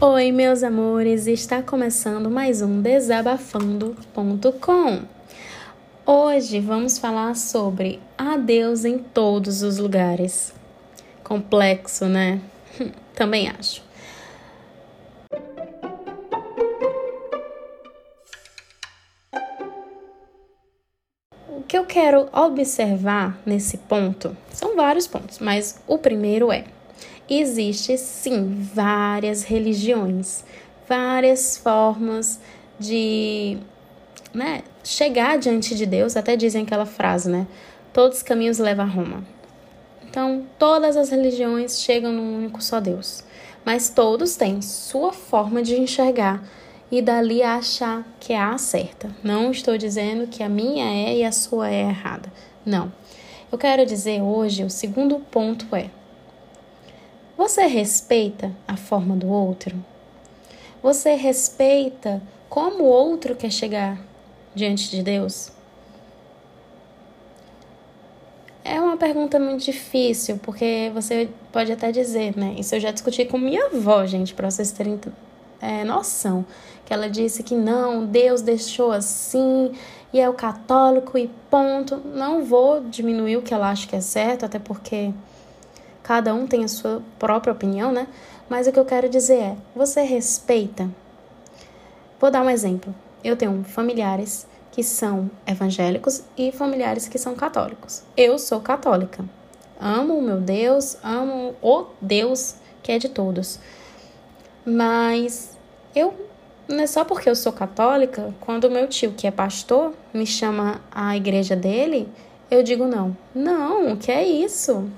Oi, meus amores, está começando mais um Desabafando.com. Hoje vamos falar sobre a Deus em todos os lugares. Complexo, né? Também acho. O que eu quero observar nesse ponto são vários pontos, mas o primeiro é existe sim várias religiões, várias formas de né, chegar diante de Deus, até dizem aquela frase, né? Todos os caminhos levam a Roma. Então, todas as religiões chegam num único só Deus, mas todos têm sua forma de enxergar e dali achar que é a certa. Não estou dizendo que a minha é e a sua é errada. Não. Eu quero dizer hoje, o segundo ponto é: você respeita a forma do outro? Você respeita como o outro quer chegar diante de Deus? É uma pergunta muito difícil, porque você pode até dizer, né? Isso eu já discuti com minha avó, gente, para vocês terem é, noção. Que ela disse que não, Deus deixou assim, e é o católico e ponto. Não vou diminuir o que ela acha que é certo, até porque Cada um tem a sua própria opinião, né? Mas o que eu quero dizer é: você respeita. Vou dar um exemplo. Eu tenho familiares que são evangélicos e familiares que são católicos. Eu sou católica. Amo o meu Deus, amo o Deus que é de todos. Mas eu não é só porque eu sou católica, quando meu tio, que é pastor, me chama à igreja dele, eu digo não. Não, o que é isso?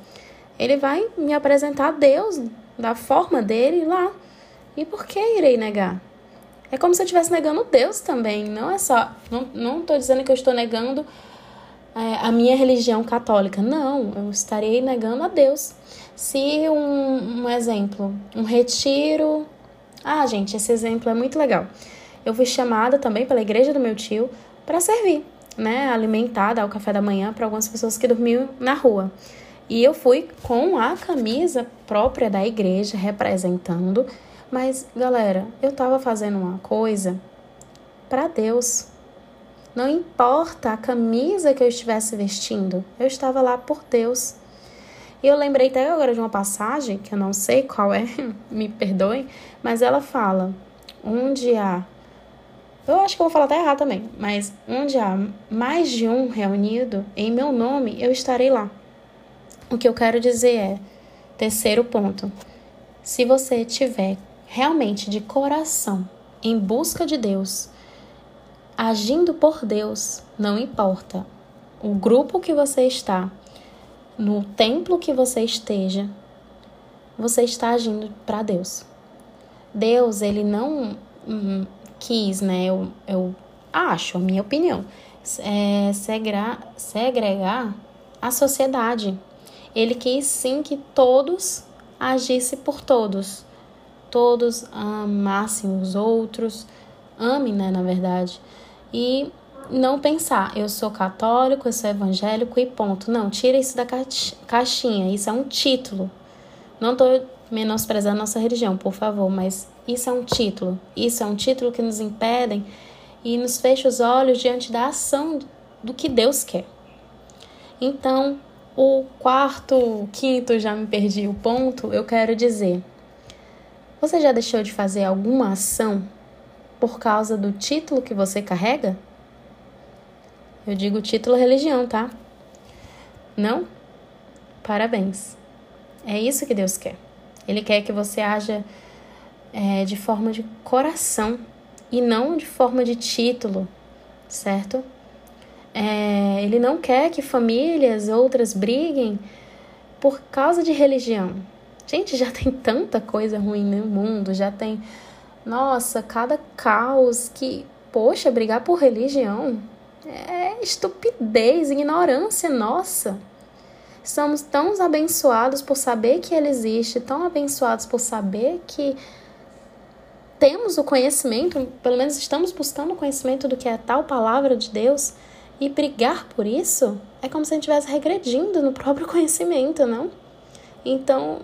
Ele vai me apresentar Deus da forma dele lá. E por que irei negar? É como se eu estivesse negando Deus também. Não é só. Não estou dizendo que eu estou negando é, a minha religião católica. Não, eu estarei negando a Deus. Se um, um exemplo, um retiro. Ah, gente, esse exemplo é muito legal. Eu fui chamada também pela igreja do meu tio para servir, né? Alimentar, dar o café da manhã para algumas pessoas que dormiam na rua. E eu fui com a camisa própria da igreja representando, mas galera, eu tava fazendo uma coisa para Deus. Não importa a camisa que eu estivesse vestindo, eu estava lá por Deus. E eu lembrei até agora de uma passagem, que eu não sei qual é, me perdoem, mas ela fala: onde há. Eu acho que eu vou falar até errado também, mas onde há mais de um reunido em meu nome, eu estarei lá. O que eu quero dizer é, terceiro ponto, se você tiver realmente de coração em busca de Deus, agindo por Deus, não importa o grupo que você está, no templo que você esteja, você está agindo para Deus. Deus, ele não hum, quis, né? Eu, eu acho, a minha opinião, é, segregar, segregar a sociedade ele quis sim que todos agissem por todos. Todos amassem os outros, amem, né, na verdade. E não pensar, eu sou católico, eu sou evangélico e ponto. Não, tira isso da caixinha, isso é um título. Não estou menosprezando nossa religião, por favor, mas isso é um título. Isso é um título que nos impedem e nos fecha os olhos diante da ação do que Deus quer. Então, o quarto, quinto, já me perdi o ponto, eu quero dizer. Você já deixou de fazer alguma ação por causa do título que você carrega? Eu digo título religião, tá? Não? Parabéns. É isso que Deus quer. Ele quer que você haja é, de forma de coração e não de forma de título, certo? É, ele não quer que famílias outras briguem por causa de religião. Gente, já tem tanta coisa ruim no mundo, já tem. Nossa, cada caos que. Poxa, brigar por religião é estupidez, ignorância nossa. Somos tão abençoados por saber que ele existe, tão abençoados por saber que temos o conhecimento, pelo menos estamos buscando o conhecimento do que é tal palavra de Deus e brigar por isso é como se a gente estivesse regredindo no próprio conhecimento, não? Então,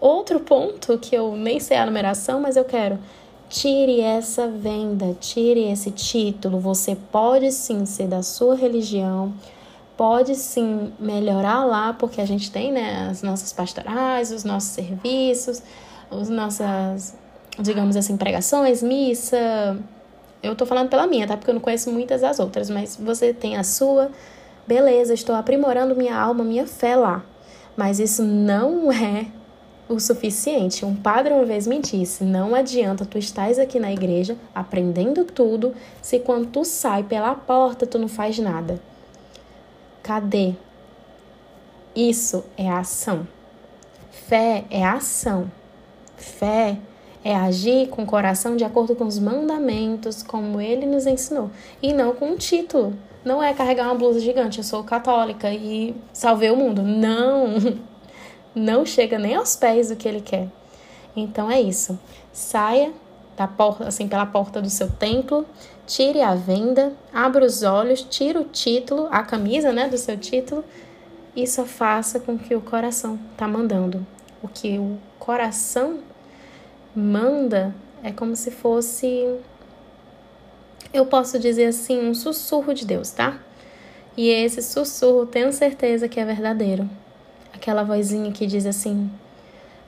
outro ponto que eu nem sei a numeração, mas eu quero. Tire essa venda, tire esse título. Você pode sim ser da sua religião, pode sim melhorar lá, porque a gente tem né, as nossas pastorais, os nossos serviços, as nossas, digamos assim, pregações, missa. Eu tô falando pela minha, tá? Porque eu não conheço muitas das outras, mas você tem a sua. Beleza, estou aprimorando minha alma, minha fé lá. Mas isso não é o suficiente. Um padre uma vez me disse: não adianta tu estás aqui na igreja aprendendo tudo se quando tu sai pela porta tu não faz nada. Cadê? Isso é ação. Fé é ação. Fé é agir com o coração de acordo com os mandamentos, como ele nos ensinou, e não com um título. Não é carregar uma blusa gigante, eu sou católica e salvei o mundo. Não! Não chega nem aos pés do que ele quer. Então é isso. Saia da porta, assim, pela porta do seu templo, tire a venda, abra os olhos, tire o título, a camisa, né, do seu título, e só faça com que o coração tá mandando. O que o coração manda é como se fosse eu posso dizer assim, um sussurro de Deus, tá? E esse sussurro tenho certeza que é verdadeiro. Aquela vozinha que diz assim: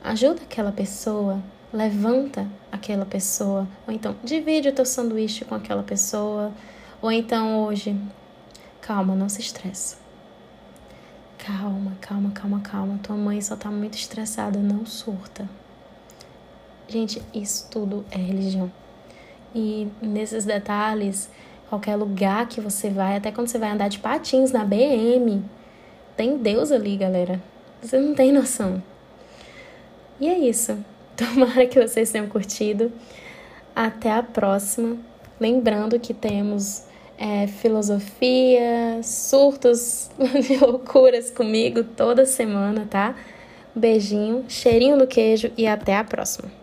ajuda aquela pessoa, levanta aquela pessoa, ou então divide o teu sanduíche com aquela pessoa, ou então hoje, calma, não se estressa. Calma, calma, calma, calma. Tua mãe só tá muito estressada, não surta. Gente, isso tudo é religião. E nesses detalhes, qualquer lugar que você vai, até quando você vai andar de patins na BM, tem Deus ali, galera. Você não tem noção. E é isso. Tomara que vocês tenham curtido. Até a próxima. Lembrando que temos é, filosofia, surtos de loucuras comigo toda semana, tá? Beijinho, cheirinho no queijo e até a próxima.